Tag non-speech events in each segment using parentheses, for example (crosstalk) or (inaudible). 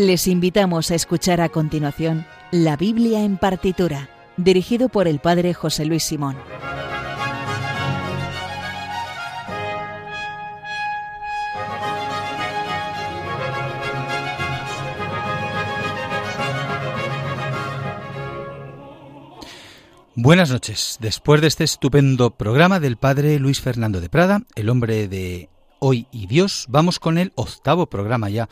Les invitamos a escuchar a continuación La Biblia en partitura, dirigido por el Padre José Luis Simón. Buenas noches. Después de este estupendo programa del Padre Luis Fernando de Prada, el hombre de hoy y Dios, vamos con el octavo programa ya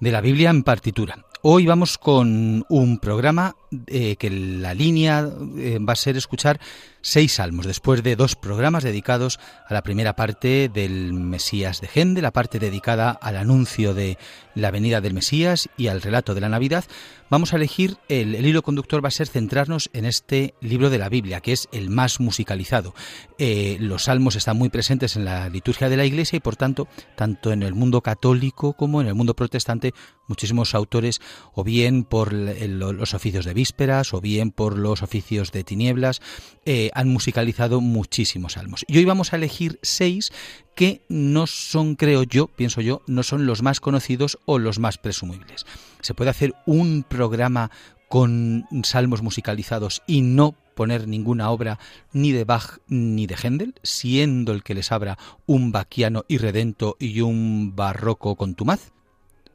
de la Biblia en partitura. Hoy vamos con un programa eh, que la línea eh, va a ser escuchar seis salmos, después de dos programas dedicados a la primera parte del Mesías de Gende, la parte dedicada al anuncio de la venida del Mesías y al relato de la Navidad, vamos a elegir, el, hilo conductor va a ser centrarnos en este libro de la Biblia, que es el más musicalizado. Eh, los salmos están muy presentes en la liturgia de la Iglesia y por tanto, tanto en el mundo católico como en el mundo protestante, muchísimos autores, o bien por los oficios de vísperas, o bien por los oficios de tinieblas, eh, han musicalizado muchísimos salmos. Y hoy vamos a elegir seis que no son, creo yo, pienso yo, no son los más conocidos o los más presumibles. Se puede hacer un programa con salmos musicalizados y no poner ninguna obra ni de Bach ni de Händel, siendo el que les abra un baquiano irredento y un barroco contumaz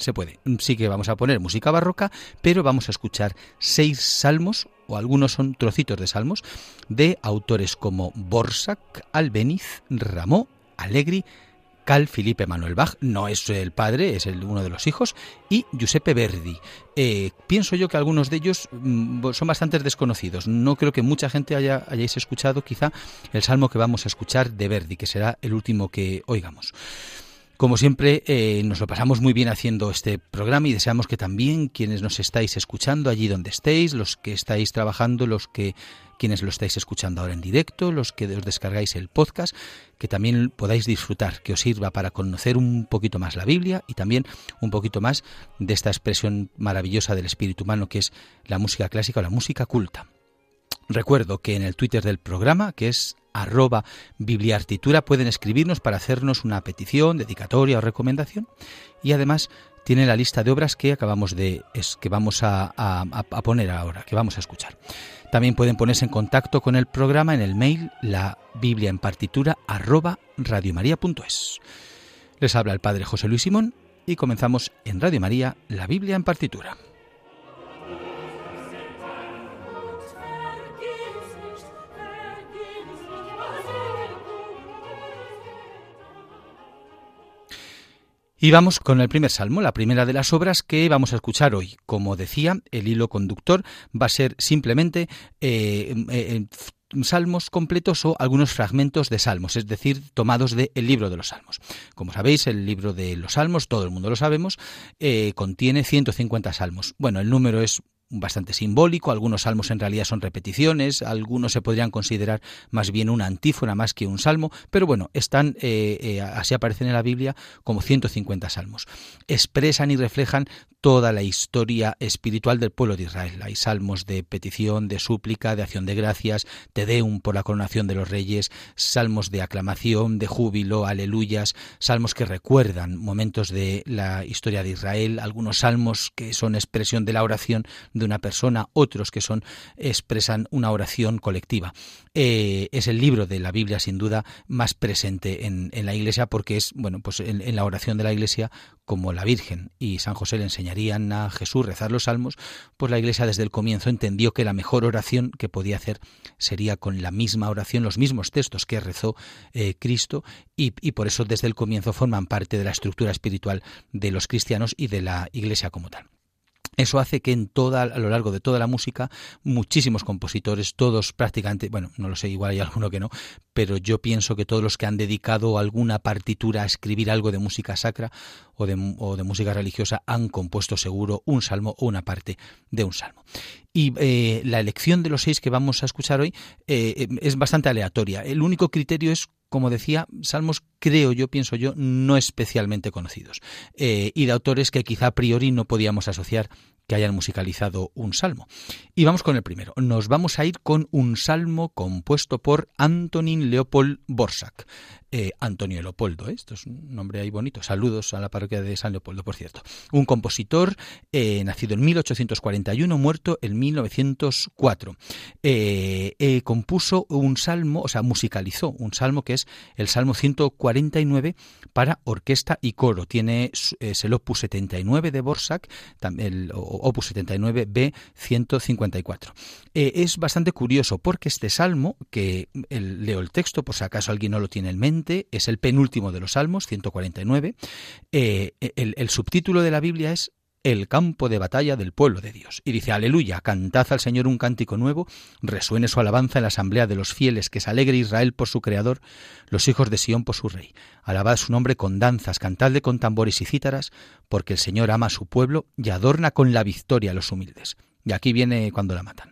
se puede. Sí que vamos a poner música barroca, pero vamos a escuchar seis salmos, o algunos son trocitos de salmos, de autores como Borsak, Albeniz, Ramó, Allegri, Cal Felipe Manuel Bach, no es el padre, es el, uno de los hijos, y Giuseppe Verdi. Eh, pienso yo que algunos de ellos mm, son bastante desconocidos. No creo que mucha gente haya, hayáis escuchado quizá el salmo que vamos a escuchar de Verdi, que será el último que oigamos. Como siempre, eh, nos lo pasamos muy bien haciendo este programa y deseamos que también quienes nos estáis escuchando allí donde estéis, los que estáis trabajando, los que quienes lo estáis escuchando ahora en directo, los que os descargáis el podcast, que también podáis disfrutar, que os sirva para conocer un poquito más la Biblia y también un poquito más de esta expresión maravillosa del espíritu humano que es la música clásica o la música culta. Recuerdo que en el Twitter del programa, que es arroba bibliartitura, pueden escribirnos para hacernos una petición, dedicatoria o recomendación. Y además tiene la lista de obras que acabamos de es, que vamos a, poner ahora, que vamos a escuchar. También pueden ponerse en contacto con el programa en el mail la biblia en partitura arroba radiomaria.es. Les habla el padre José Luis Simón y comenzamos en Radio María la Biblia en partitura. Y vamos con el primer salmo, la primera de las obras que vamos a escuchar hoy. Como decía, el hilo conductor va a ser simplemente eh, eh, salmos completos o algunos fragmentos de salmos, es decir, tomados del libro de los salmos. Como sabéis, el libro de los salmos, todo el mundo lo sabemos, eh, contiene 150 salmos. Bueno, el número es bastante simbólico, algunos salmos en realidad son repeticiones, algunos se podrían considerar más bien una antífona más que un salmo, pero bueno, están, eh, eh, así aparecen en la Biblia como 150 salmos. Expresan y reflejan toda la historia espiritual del pueblo de Israel. Hay salmos de petición, de súplica, de acción de gracias, te deum por la coronación de los reyes, salmos de aclamación, de júbilo, aleluyas, salmos que recuerdan momentos de la historia de Israel, algunos salmos que son expresión de la oración de una persona, otros que son expresan una oración colectiva. Eh, es el libro de la Biblia sin duda más presente en, la Iglesia porque es bueno pues en, la oración de la Iglesia como la Virgen y San José le enseñarían a Jesús rezar los salmos, pues la Iglesia desde el comienzo entendió que la mejor oración que podía hacer sería con la misma oración, los mismos textos que rezó eh, Cristo y, y por eso desde el comienzo forman parte de la estructura espiritual de los cristianos y de la Iglesia como tal. Eso hace que en toda, a lo largo de toda la música, muchísimos compositores, todos prácticamente, bueno, no lo sé, igual hay alguno que no, pero yo pienso que todos los que han dedicado alguna partitura a escribir algo de música sacra o de, música religiosa han compuesto seguro un salmo o una parte de un salmo. Y eh, la elección de los seis que vamos a escuchar hoy eh, es bastante aleatoria. El único criterio es como decía, salmos creo yo, pienso yo, no especialmente conocidos. Eh, y de autores que quizá a priori no podíamos asociar que hayan musicalizado un salmo. Y vamos con el primero. Nos vamos a ir con un salmo compuesto por Antonin Leopold Borsak. Eh, Antonio Leopoldo, ¿eh? esto es un nombre ahí bonito. Saludos a la parroquia de San Leopoldo, por cierto. Un compositor eh, nacido en 1841, muerto en 1904. compuso un salmo, o sea, musicalizó un salmo que es el Salmo 149 para orquesta y coro. Tiene es el Opus 79 de Borsak, el Opus 79 B 154. es bastante curioso porque este salmo, que leo el texto por si acaso alguien no lo tiene en mente, es el penúltimo de los Salmos, 149. Eh, el, el subtítulo de la Biblia es el campo de batalla del pueblo de Dios. Y dice, aleluya, cantad al Señor un cántico nuevo, resuene su alabanza en la asamblea de los fieles, que se alegre Israel por su Creador, los hijos de Sión por su Rey. Alabad su nombre con danzas, cantadle con tambores y cítaras, porque el Señor ama a su pueblo y adorna con la victoria a los humildes. Y aquí viene cuando la matan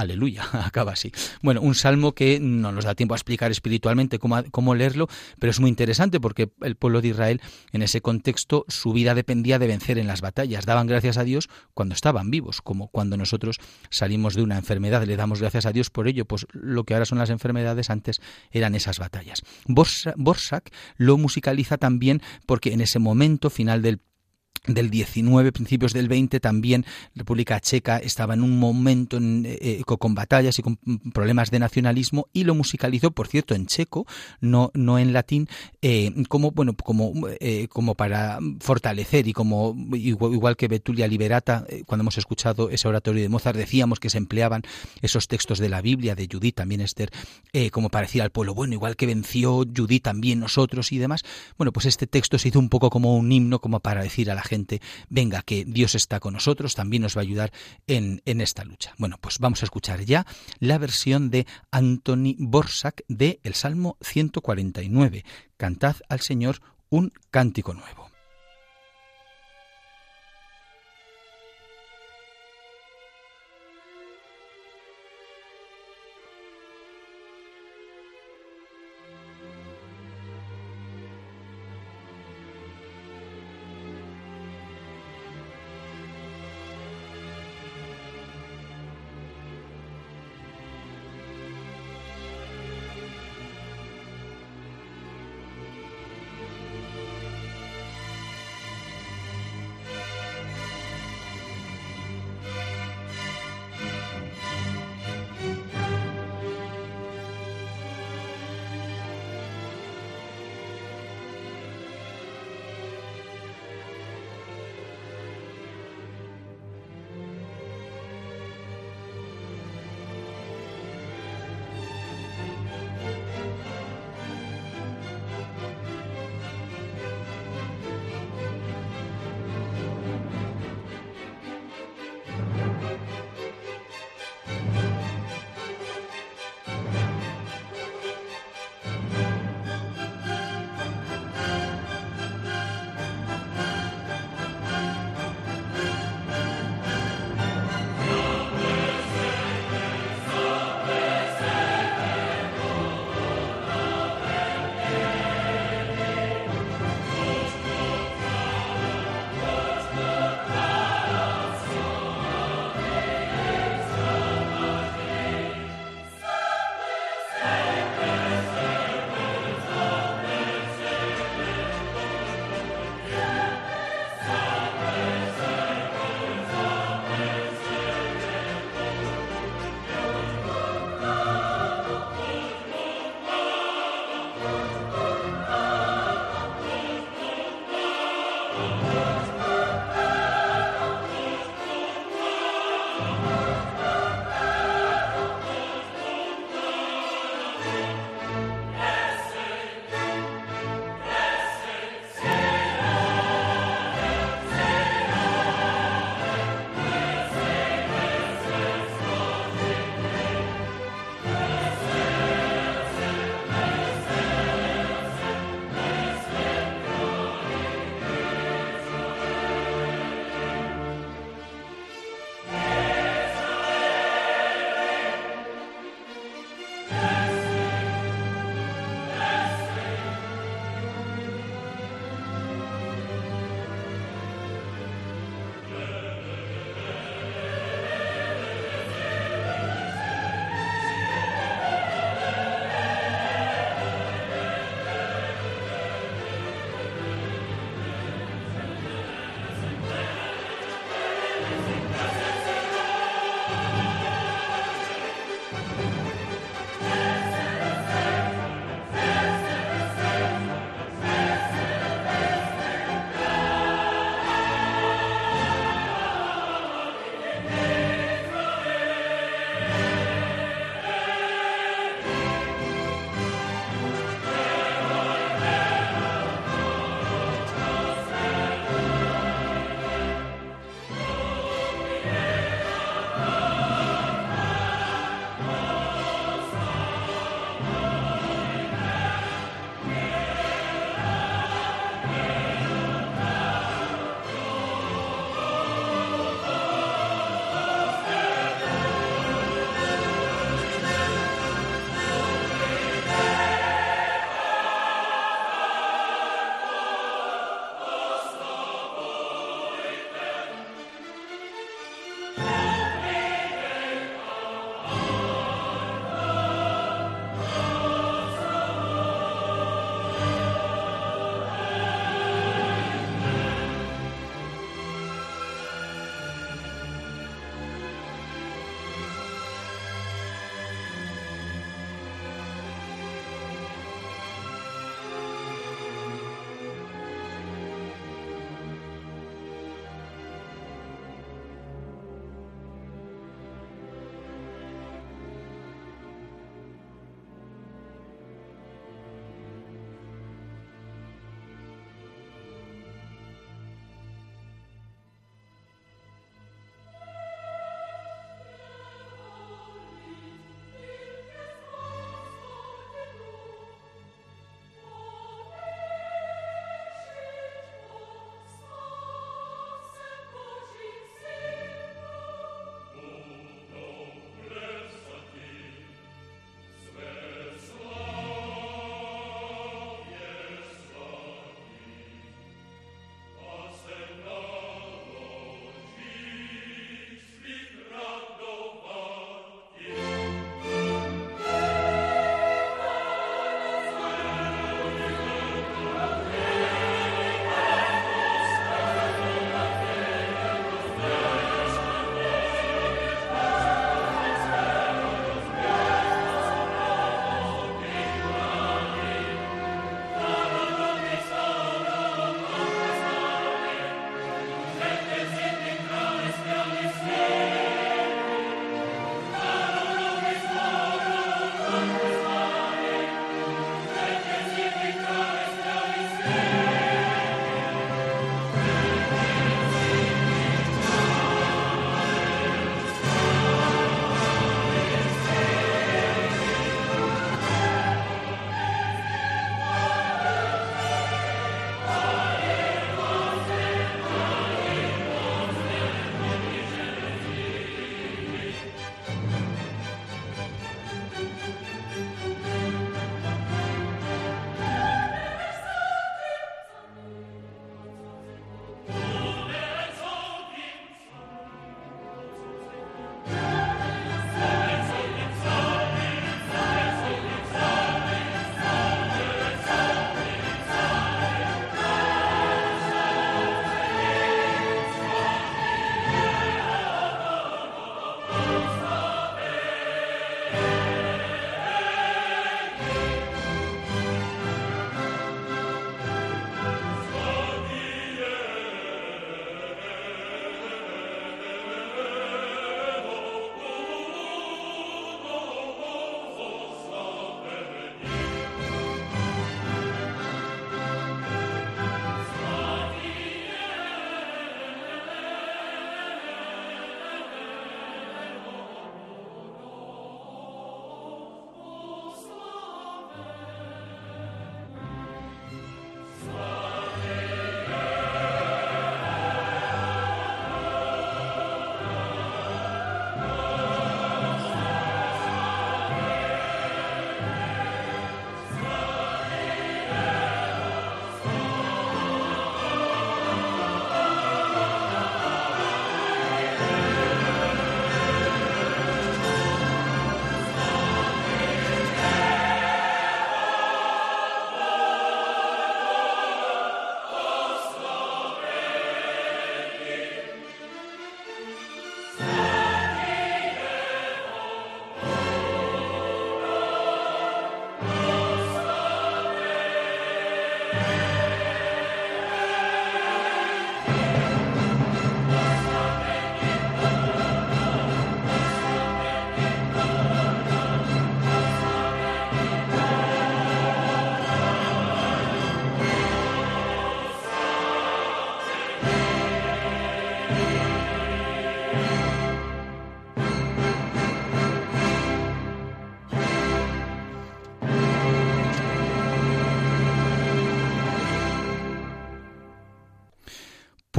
Aleluya, (laughs) acaba así. Bueno, un salmo que no nos da tiempo a explicar espiritualmente cómo, leerlo, pero es muy interesante porque el pueblo de Israel, en ese contexto, su vida dependía de vencer en las batallas. Daban gracias a Dios cuando estaban vivos, como cuando nosotros salimos de una enfermedad, le damos gracias a Dios por ello, pues lo que ahora son las enfermedades antes eran esas batallas. Borsak lo musicaliza también porque en ese momento final del del 19, principios del 20, también República Checa estaba en un momento eh, eh, con batallas y con problemas de nacionalismo y lo musicalizó, por cierto, en checo, no, no en latín, eh, como bueno, como, como para fortalecer y como igual, que Betulia Liberata, cuando hemos escuchado ese oratorio de Mozart, decíamos que se empleaban esos textos de la Biblia, de Judith, también Esther, como para decir al pueblo, bueno, igual que venció Judith también nosotros y demás, bueno, pues este texto se hizo un poco como un himno, como para decir a la gente, venga, que Dios está con nosotros, también nos va a ayudar en, en esta lucha. Bueno, pues vamos a escuchar ya la versión de Anthony Borsak de el Salmo 149. Cantad al Señor un cántico nuevo.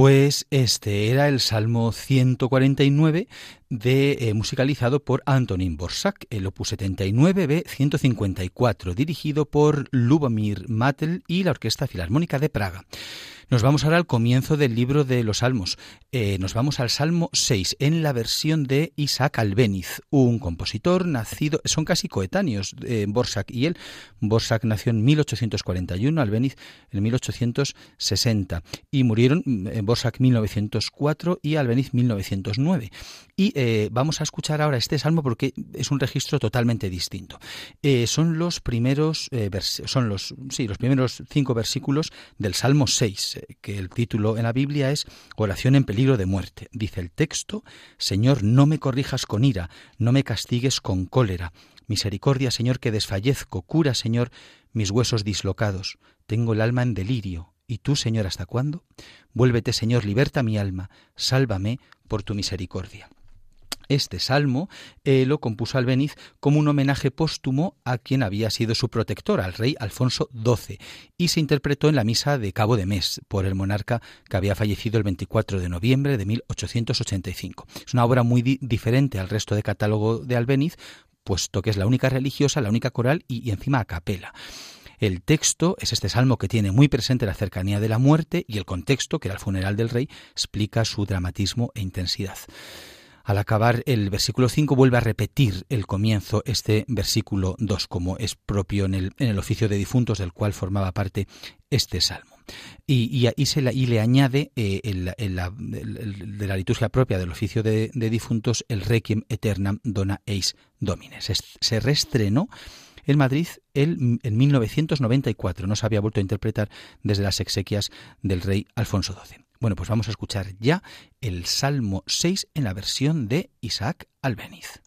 Pues este era el Salmo 149 de, eh, musicalizado por Antonín Borsak, el opus 79b 154, dirigido por Lubomir Matel y la Orquesta Filarmónica de Praga. Nos vamos ahora al comienzo del libro de los Salmos. Eh, nos vamos al Salmo 6, en la versión de Isaac Albeniz, un compositor nacido, son casi coetáneos, eh, Borsak y él. Borsak nació en 1841, Albeniz en 1860, y murieron en eh, Borsak 1904 y Albeniz 1909. Y eh, vamos a escuchar ahora este salmo porque es un registro totalmente distinto. Eh, son los primeros, eh, son los, sí, los primeros cinco versículos del Salmo 6, que el título en la Biblia es Oración en peligro de muerte. Dice el texto, Señor, no me corrijas con ira, no me castigues con cólera. Misericordia, Señor, que desfallezco. Cura, Señor, mis huesos dislocados. Tengo el alma en delirio. ¿Y tú, Señor, hasta cuándo? Vuélvete, Señor, liberta mi alma. Sálvame por tu misericordia. Este salmo eh, lo compuso Albeniz como un homenaje póstumo a quien había sido su protector, al rey Alfonso XII, y se interpretó en la misa de Cabo de Mes por el monarca que había fallecido el 24 de noviembre de 1885. Es una obra muy diferente al resto de catálogo de Albeniz, puesto que es la única religiosa, la única coral y, y encima a capela. El texto es este salmo que tiene muy presente la cercanía de la muerte y el contexto, que era el funeral del rey, explica su dramatismo e intensidad. Al acabar el versículo 5 vuelve a repetir el comienzo este versículo 2 como es propio en el, en el oficio de difuntos del cual formaba parte este salmo. Y, y, se y le añade eh, la, de la liturgia propia del oficio de, difuntos el Requiem Eternam Dona Eis Domines. Se, reestrenó en Madrid el, en 1994. No se había vuelto a interpretar desde las exequias del rey Alfonso XII. Bueno, pues vamos a escuchar ya el Salmo 6 en la versión de Isaac Albeniz.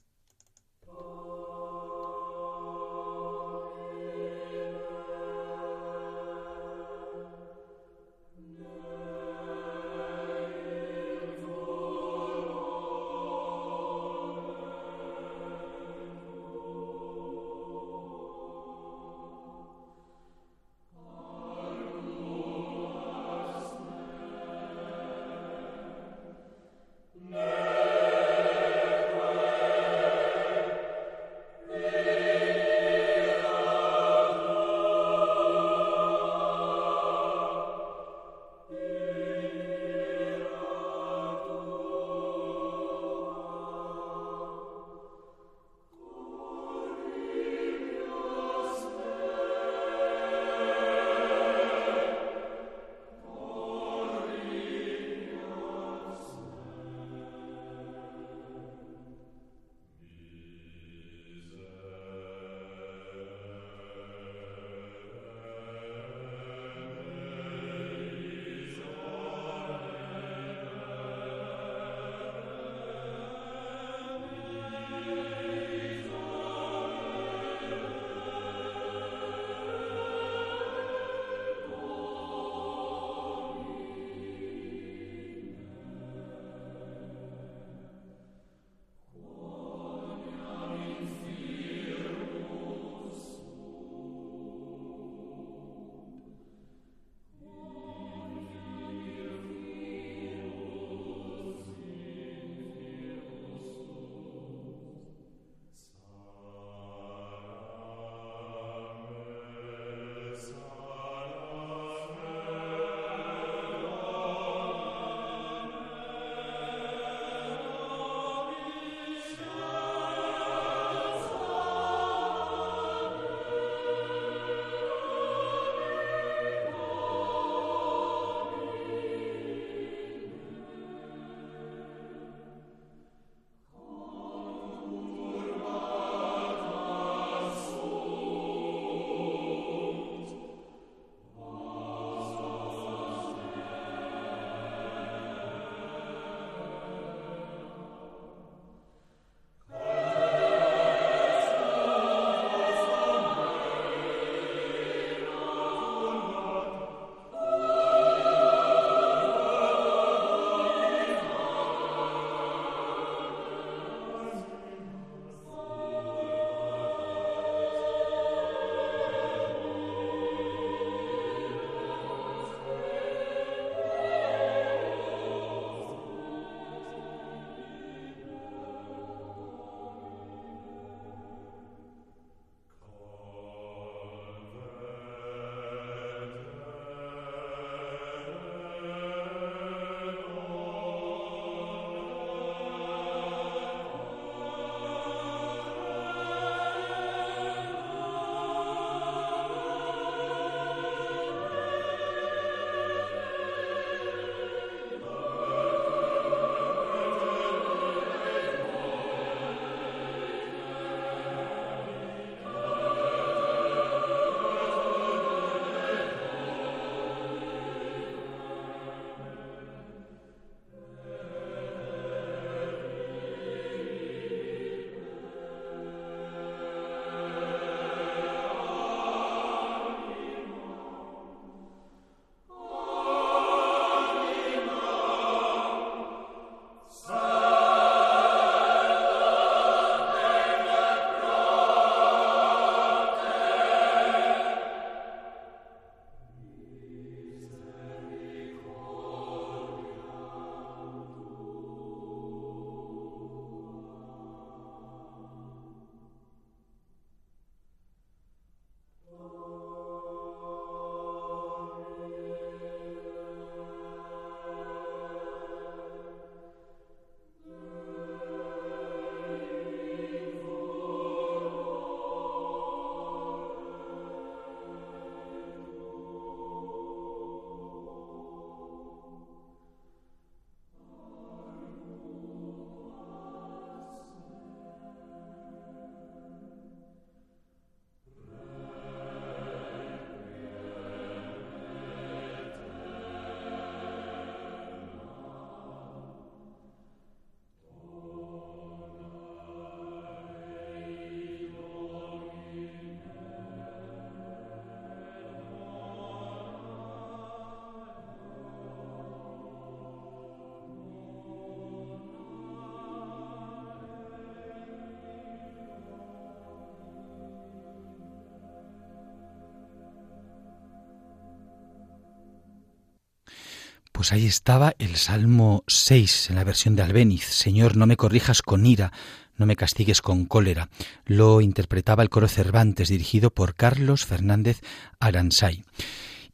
Pues ahí estaba el Salmo 6 en la versión de Albéniz. Señor, no me corrijas con ira, no me castigues con cólera. Lo interpretaba el coro Cervantes, dirigido por Carlos Fernández Aransay.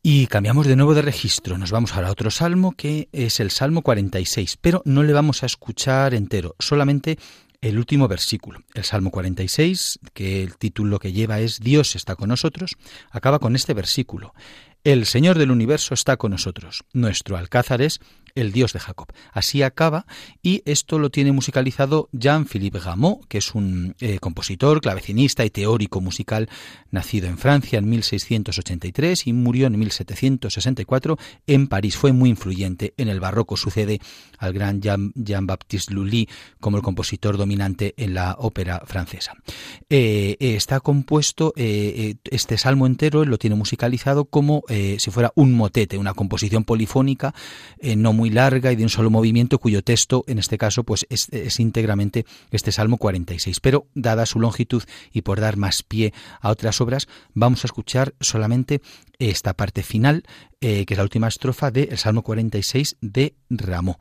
Y cambiamos de nuevo de registro. Nos vamos ahora a otro salmo que es el Salmo 46, pero no le vamos a escuchar entero, solamente el último versículo. El Salmo 46, que el título que lleva es Dios está con nosotros, acaba con este versículo. El Señor del universo está con nosotros. Nuestro alcázar es el Dios de Jacob. Así acaba y esto lo tiene musicalizado Jean-Philippe Gameau, que es un eh, compositor, clavecinista y teórico musical nacido en Francia en 1683 y murió en 1764 en París. Fue muy influyente en el barroco. Sucede al gran Jean-Baptiste Lully como el compositor dominante en la ópera francesa. Eh, eh, está compuesto, este salmo entero lo tiene musicalizado como si fuera un motete, una composición polifónica no muy larga y de un solo movimiento cuyo texto, en este caso, pues es, íntegramente este Salmo 46. Pero dada su longitud y por dar más pie a otras obras, vamos a escuchar solamente esta parte final, eh, que es la última estrofa del Salmo 46 de Ramón.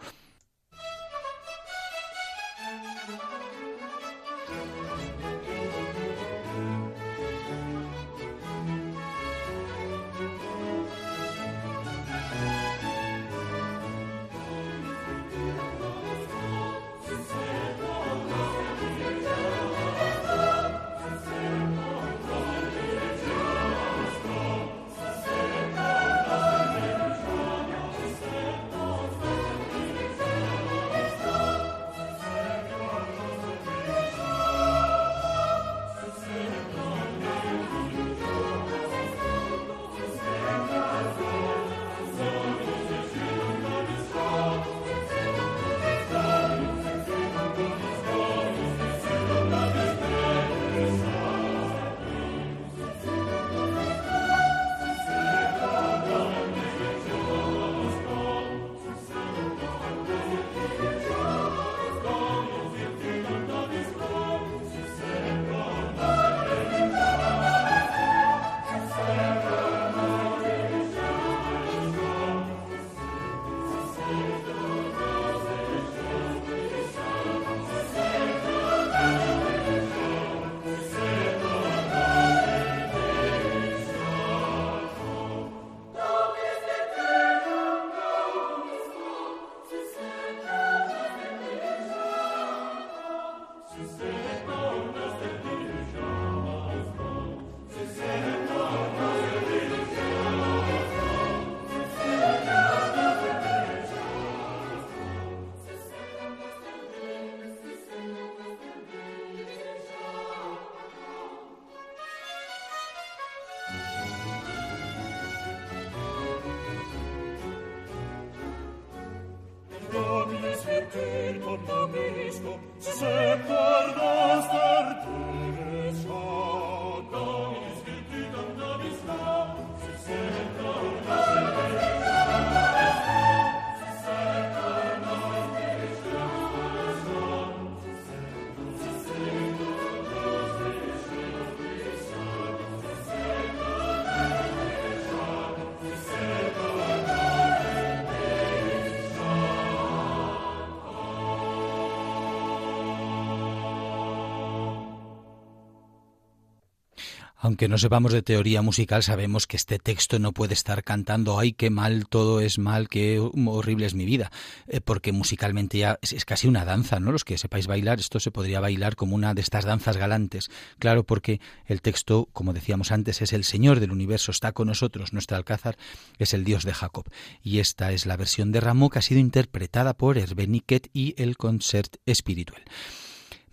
Aunque no sepamos de teoría musical, sabemos que este texto no puede estar cantando ¡ay, qué mal, todo es mal, qué horrible es mi vida! Eh, porque musicalmente ya es, casi una danza, ¿no? Los que sepáis bailar, esto se podría bailar como una de estas danzas galantes. Claro, porque el texto, como decíamos antes, es el Señor del universo, está con nosotros, nuestro alcázar es el Dios de Jacob. Y esta es la versión de Rameau que ha sido interpretada por Herbeniquet y el Concert Espiritual.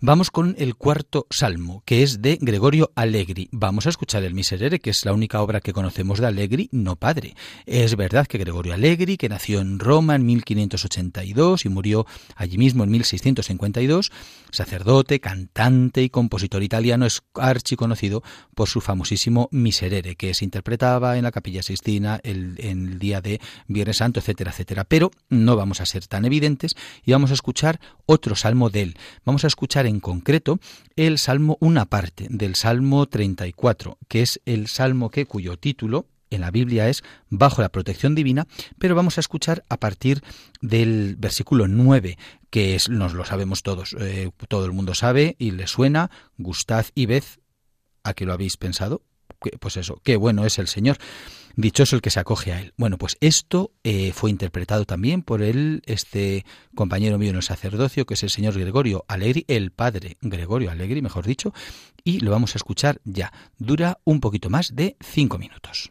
Vamos con el cuarto salmo, que es de Gregorio Allegri. Vamos a escuchar el Miserere, que es la única obra que conocemos de Allegri, no padre. Es verdad que Gregorio Allegri, que nació en Roma en 1582 y murió allí mismo en 1652, sacerdote, cantante y compositor italiano, es archiconocido por su famosísimo Miserere, que se interpretaba en la Capilla Sixtina el, en el día de Viernes Santo, etcétera, etcétera. Pero no vamos a ser tan evidentes y vamos a escuchar otro salmo de él. Vamos a escuchar en concreto el salmo, una parte del salmo 34, que es el salmo que cuyo título en la Biblia es bajo la protección divina, pero vamos a escuchar a partir del versículo 9, que es, nos lo sabemos todos, eh, todo el mundo sabe y le suena, gustad y ved, ¿a qué lo habéis pensado? Pues eso, qué bueno es el Señor. Dichoso el que se acoge a él. Bueno, pues esto eh, fue interpretado también por él, este compañero mío en el sacerdocio, que es el señor Gregorio Alegri, el padre Gregorio Alegri, mejor dicho, y lo vamos a escuchar ya. Dura un poquito más de cinco minutos.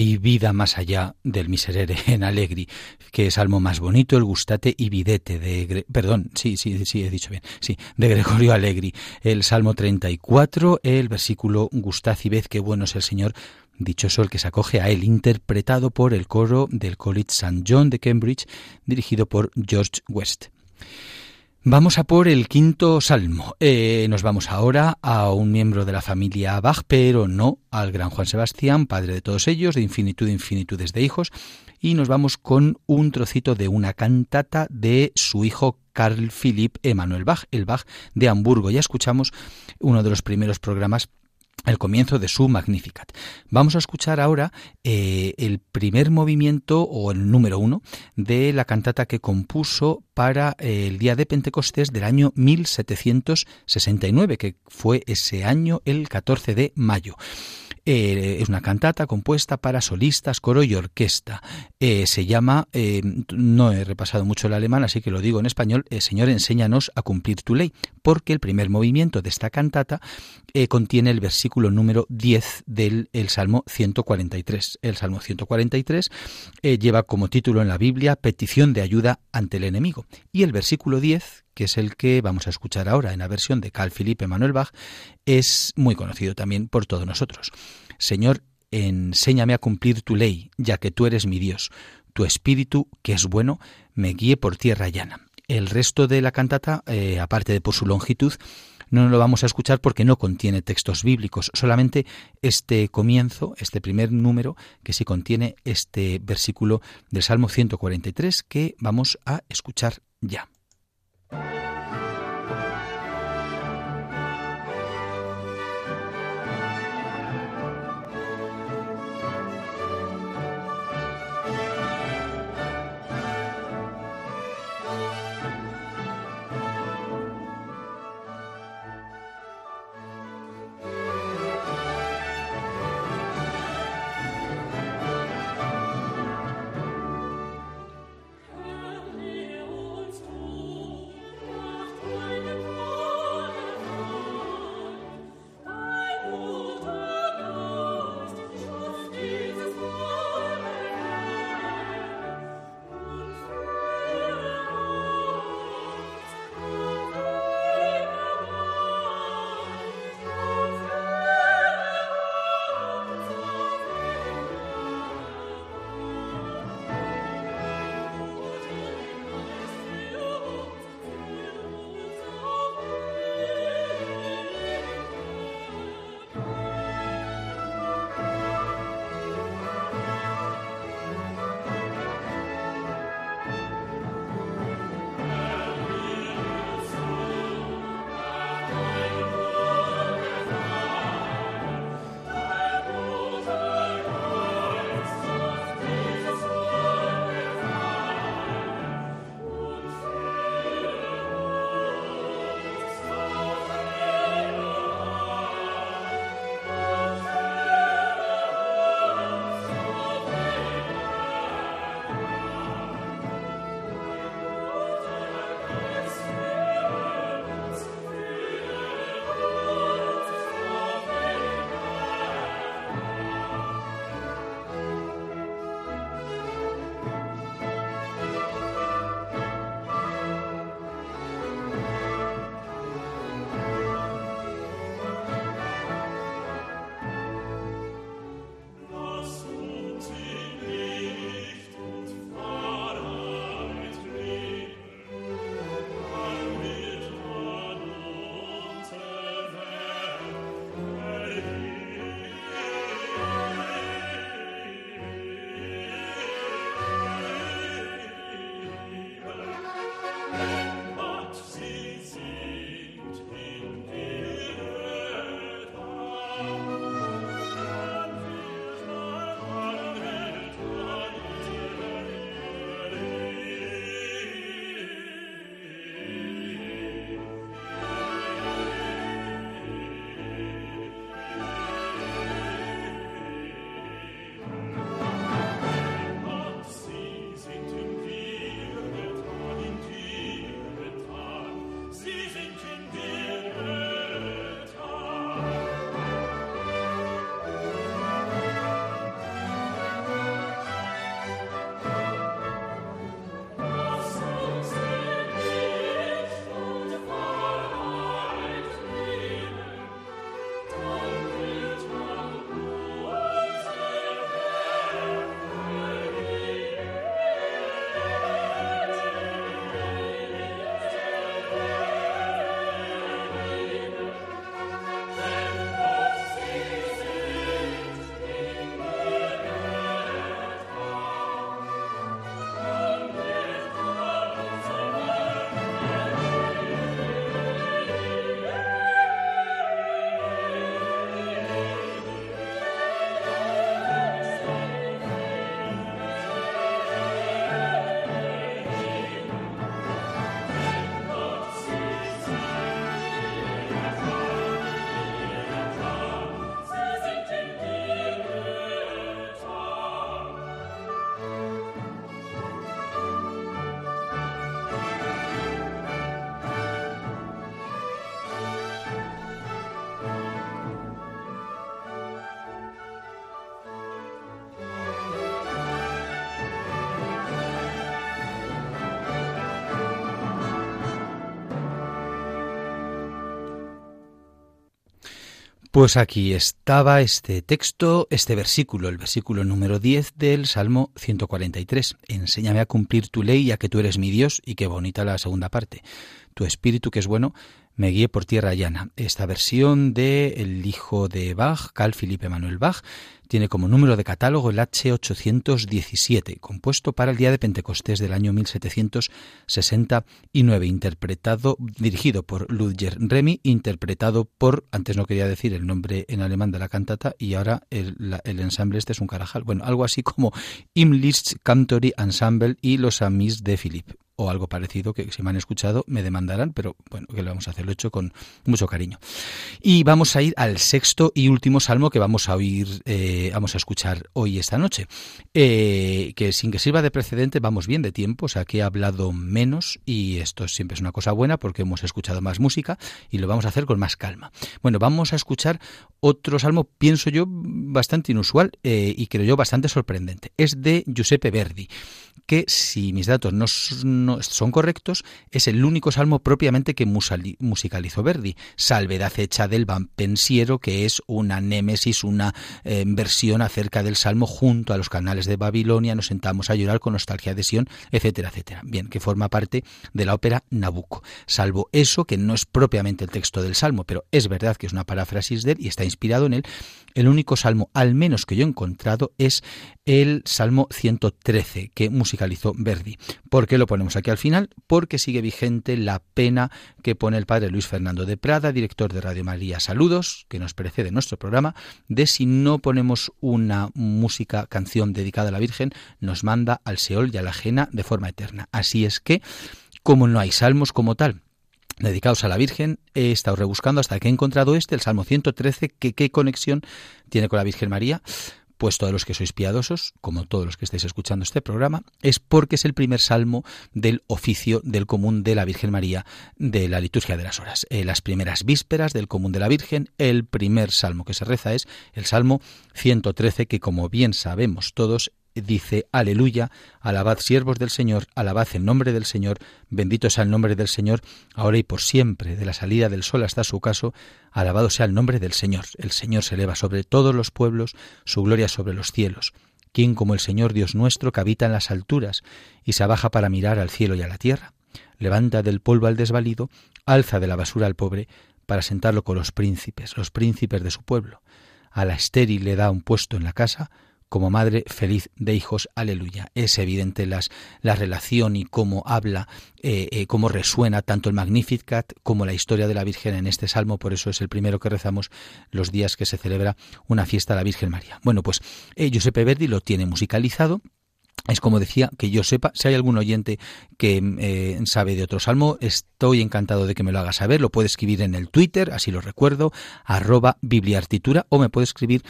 Hay vida más allá del miserere (laughs) en Allegri, que salmo más bonito, el gustate y videte de perdón, sí, sí, sí he dicho bien, sí, de Gregorio Allegri, el Salmo 34, el versículo gustad y ved qué bueno es el Señor, dichoso el que se acoge a él, interpretado por el coro del College St. John de Cambridge, dirigido por George West. Vamos a por el quinto salmo. Eh, nos vamos ahora a un miembro de la familia Bach, pero no al gran Juan Sebastián, padre de todos ellos, de infinitud de infinitudes de hijos, y nos vamos con un trocito de una cantata de su hijo Carl Philipp Emanuel Bach, el Bach de Hamburgo. Ya escuchamos uno de los primeros programas el comienzo de su Magnificat. Vamos a escuchar ahora eh, el primer movimiento o el número uno de la cantata que compuso para eh, el día de Pentecostés del año 1769, que fue ese año el 14 de mayo. Eh, es una cantata compuesta para solistas, coro y orquesta. Eh, se llama, eh, no he repasado mucho el alemán, así que lo digo en español, Señor, enséñanos a cumplir tu ley, porque el primer movimiento de esta cantata contiene el versículo número 10 del Salmo 143. El Salmo 143 lleva como título en la Biblia Petición de ayuda ante el enemigo. Y el versículo 10, que es el que vamos a escuchar ahora en la versión de Carl Philippe Emanuel Bach, es muy conocido también por todos nosotros. Señor, enséñame a cumplir tu ley, ya que tú eres mi Dios. Tu espíritu, que es bueno, me guíe por tierra llana. El resto de la cantata, eh, aparte de por su longitud, no lo vamos a escuchar porque no contiene textos bíblicos, solamente este comienzo, este primer número, que sí contiene este versículo del Salmo 143 que vamos a escuchar ya. Thank you. Pues aquí estaba este texto, este versículo, el versículo número 10 del Salmo 143. Enséñame a cumplir tu ley, ya que tú eres mi Dios, y qué bonita la segunda parte. Tu espíritu que es bueno me guíe por tierra llana. Esta versión de el hijo de Bach, Carl Philipp Emanuel Bach, tiene como número de catálogo el H817, compuesto para el día de Pentecostés del año 1769, interpretado, dirigido por Ludger Remy, interpretado por, antes no quería decir el nombre en alemán de la cantata, y ahora el, ensamble este es un carajal. Bueno, algo así como Imlicht Cantory Ensemble y los Amis de Philipp o algo parecido que si me han escuchado me demandarán, pero bueno, que lo vamos a hacer, lo he hecho con mucho cariño. Y vamos a ir al sexto y último salmo que vamos a oír, eh, vamos a escuchar hoy esta noche, eh, que sin que sirva de precedente vamos bien de tiempo, o sea que he hablado menos y esto siempre es una cosa buena porque hemos escuchado más música y lo vamos a hacer con más calma. Bueno, vamos a escuchar otro salmo, pienso yo, bastante inusual eh, y creo yo bastante sorprendente. Es de Giuseppe Verdi que, si mis datos no, son correctos, es el único salmo propiamente que musicalizó Verdi, salvedad hecha del pensiero, que es una némesis, una eh, versión acerca del salmo junto a los canales de Babilonia, nos sentamos a llorar con nostalgia de Sion, etcétera, etcétera. Bien, que forma parte de la ópera Nabucco. Salvo eso, que no es propiamente el texto del salmo, pero es verdad que es una paráfrasis de él y está inspirado en él, el único salmo, al menos que yo he encontrado, es el Salmo 113 que musicalizó Verdi. ¿Por qué lo ponemos aquí al final? Porque sigue vigente la pena que pone el padre Luis Fernando de Prada, director de Radio María Saludos, que nos precede nuestro programa, de si no ponemos una música, canción dedicada a la Virgen, nos manda al Seol y a la ajena de forma eterna. Así es que, como no hay salmos como tal, dedicados a la Virgen, he estado rebuscando hasta que he encontrado este, el Salmo 113, que qué conexión tiene con la Virgen María. Pues todos los que sois piadosos, como todos los que estáis escuchando este programa, es porque es el primer salmo del oficio del común de la Virgen María de la liturgia de las horas. Eh, las primeras vísperas del común de la Virgen, el primer salmo que se reza es el Salmo 113, que como bien sabemos todos dice, aleluya, alabad siervos del Señor, alabad el nombre del Señor, bendito sea el nombre del Señor, ahora y por siempre, de la salida del sol hasta su caso, alabado sea el nombre del Señor. El Señor se eleva sobre todos los pueblos, su gloria sobre los cielos. ¿Quién como el Señor Dios nuestro que habita en las alturas y se abaja para mirar al cielo y a la tierra? Levanta del polvo al desvalido, alza de la basura al pobre, para sentarlo con los príncipes, los príncipes de su pueblo. A la estéril le da un puesto en la casa, como madre feliz de hijos, aleluya. Es evidente las, la relación y cómo habla, eh, eh, cómo resuena tanto el Magnificat como la historia de la Virgen en este salmo, por eso es el primero que rezamos los días que se celebra una fiesta a la Virgen María. Bueno, pues eh, Giuseppe Verdi lo tiene musicalizado, es como decía, que yo sepa, si hay algún oyente que eh, sabe de otro salmo, estoy encantado de que me lo haga saber. Lo puede escribir en el Twitter, así lo recuerdo, arroba bibliartitura, o me puede escribir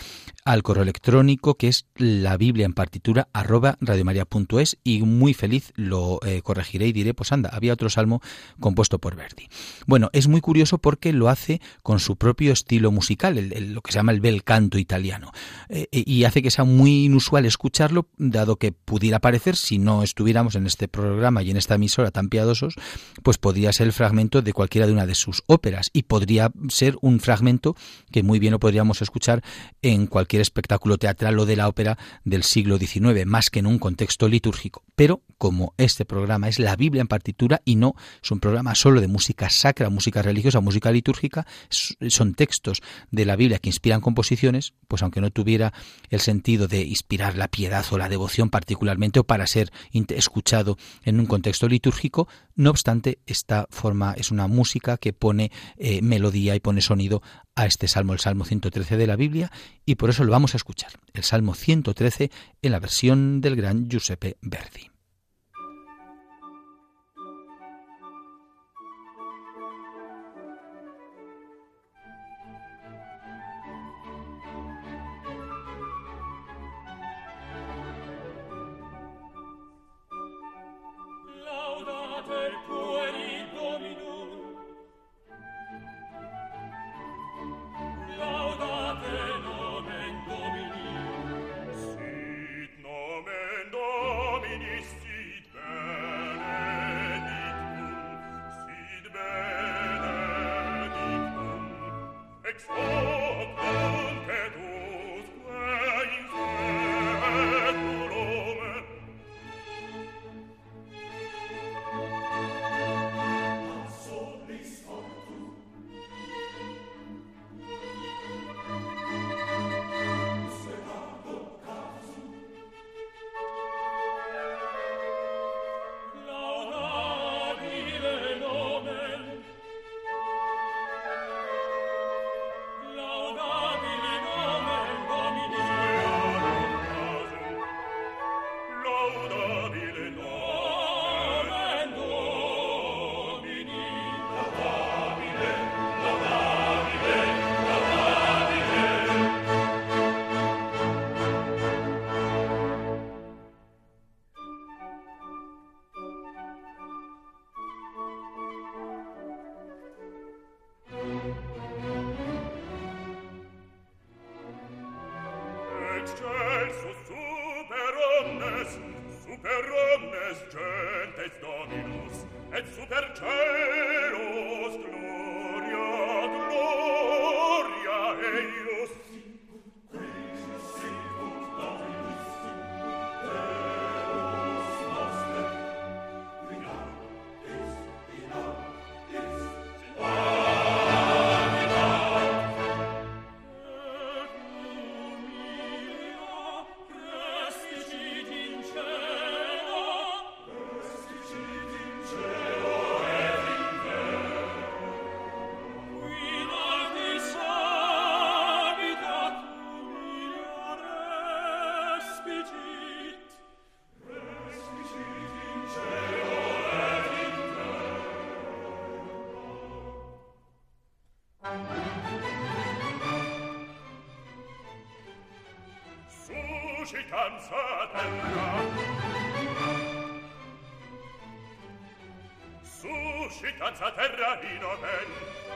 al correo electrónico que es la biblia en partitura arroba radiomaria.es y muy feliz lo eh, corregiré y diré, pues anda, había otro salmo compuesto por Verdi. Bueno, es muy curioso porque lo hace con su propio estilo musical, lo que se llama el bel canto italiano, eh, y hace que sea muy inusual escucharlo, dado que pudiera parecer, si no estuviéramos en este programa y en esta emisora tan piadosos, pues podría ser el fragmento de cualquiera de una de sus óperas y podría ser un fragmento que muy bien lo podríamos escuchar en cualquier espectáculo teatral o de la ópera del siglo XIX, más que en un contexto litúrgico. Pero como este programa es la Biblia en partitura y no es un programa solo de música sacra, música religiosa, música litúrgica, son textos de la Biblia que inspiran composiciones, pues aunque no tuviera el sentido de inspirar la piedad o la devoción particular, o para ser escuchado en un contexto litúrgico. No obstante, esta forma es una música que pone eh, melodía y pone sonido a este salmo, el Salmo 113 de la Biblia, y por eso lo vamos a escuchar, el Salmo 113 en la versión del gran Giuseppe Verdi. ganza terra. Suscitanza terra in oven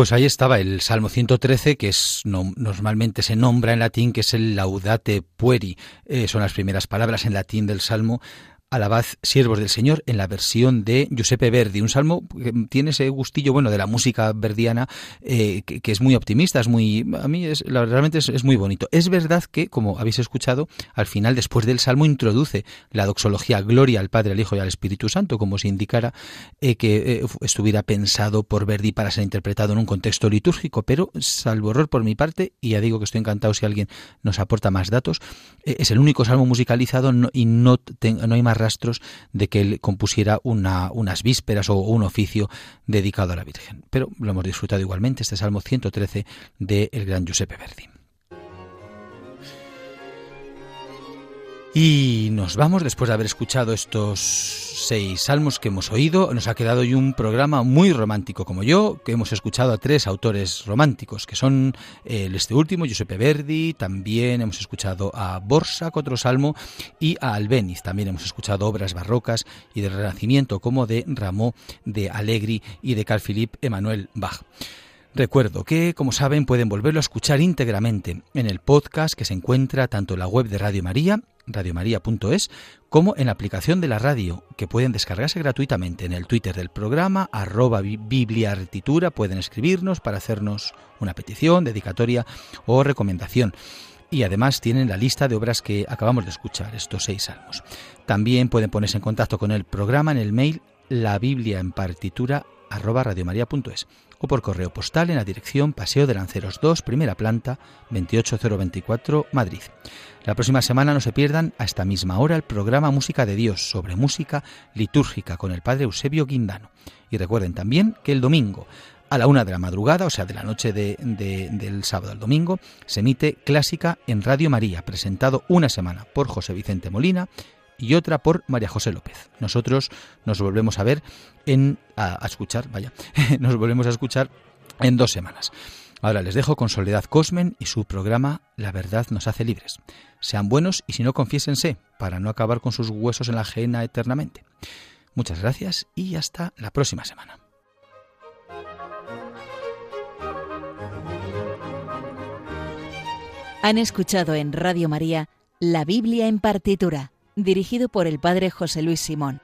Pues ahí estaba el Salmo 113, que es normalmente se nombra en latín, que es el Laudate Pueri. Eh, son las primeras palabras en latín del Salmo. Alabad siervos del Señor en la versión de Giuseppe Verdi, un salmo que tiene ese gustillo bueno de la música verdiana eh, que, es muy optimista, es muy a mí es, realmente es, muy bonito. Es verdad que como habéis escuchado al final después del salmo introduce la doxología gloria al Padre, al Hijo y al Espíritu Santo como si indicara eh, que eh, estuviera pensado por Verdi para ser interpretado en un contexto litúrgico, pero salvo error por mi parte y ya digo que estoy encantado si alguien nos aporta más datos, es el único salmo musicalizado y no, no hay más rastros de que él compusiera una, unas vísperas o un oficio dedicado a la Virgen. Pero lo hemos disfrutado igualmente, este Salmo 113 del el gran Giuseppe Verdi. Y nos vamos después de haber escuchado estos seis salmos que hemos oído. Nos ha quedado hoy un programa muy romántico como yo, que hemos escuchado a tres autores románticos, que son eh, este último, Giuseppe Verdi, también hemos escuchado a Borsa, otro salmo, y a Albeniz. También hemos escuchado obras barrocas y de Renacimiento como de Ramón de Allegri y de Carl Philippe Emmanuel Bach. Recuerdo que, como saben, pueden volverlo a escuchar íntegramente en el podcast que se encuentra tanto en la web de Radio María, radiomaria.es, como en la aplicación de la radio, que pueden descargarse gratuitamente en el Twitter del programa, arroba bibliartitura, pueden escribirnos para hacernos una petición, dedicatoria o recomendación. Y además tienen la lista de obras que acabamos de escuchar, estos seis salmos. También pueden ponerse en contacto con el programa en el mail la Biblia en partitura arroba radiomaria.es o por correo postal en la dirección Paseo de Lanceros 2, primera planta, 28024, Madrid. La próxima semana no se pierdan a esta misma hora el programa Música de Dios sobre música litúrgica con el padre Eusebio Guindano. Y recuerden también que el domingo a la una de la madrugada, o sea, de la noche de, del sábado al domingo, se emite Clásica en Radio María, presentado una semana por José Vicente Molina y otra por María José López. Nosotros nos volvemos a ver en a, escuchar, vaya, (laughs) nos volvemos a escuchar en dos semanas. Ahora les dejo con Soledad Cosmen y su programa La verdad nos hace libres. Sean buenos y si no confiésense para no acabar con sus huesos en la ajena eternamente. Muchas gracias y hasta la próxima semana. Han escuchado en Radio María La Biblia en partitura dirigido por el padre José Luis Simón.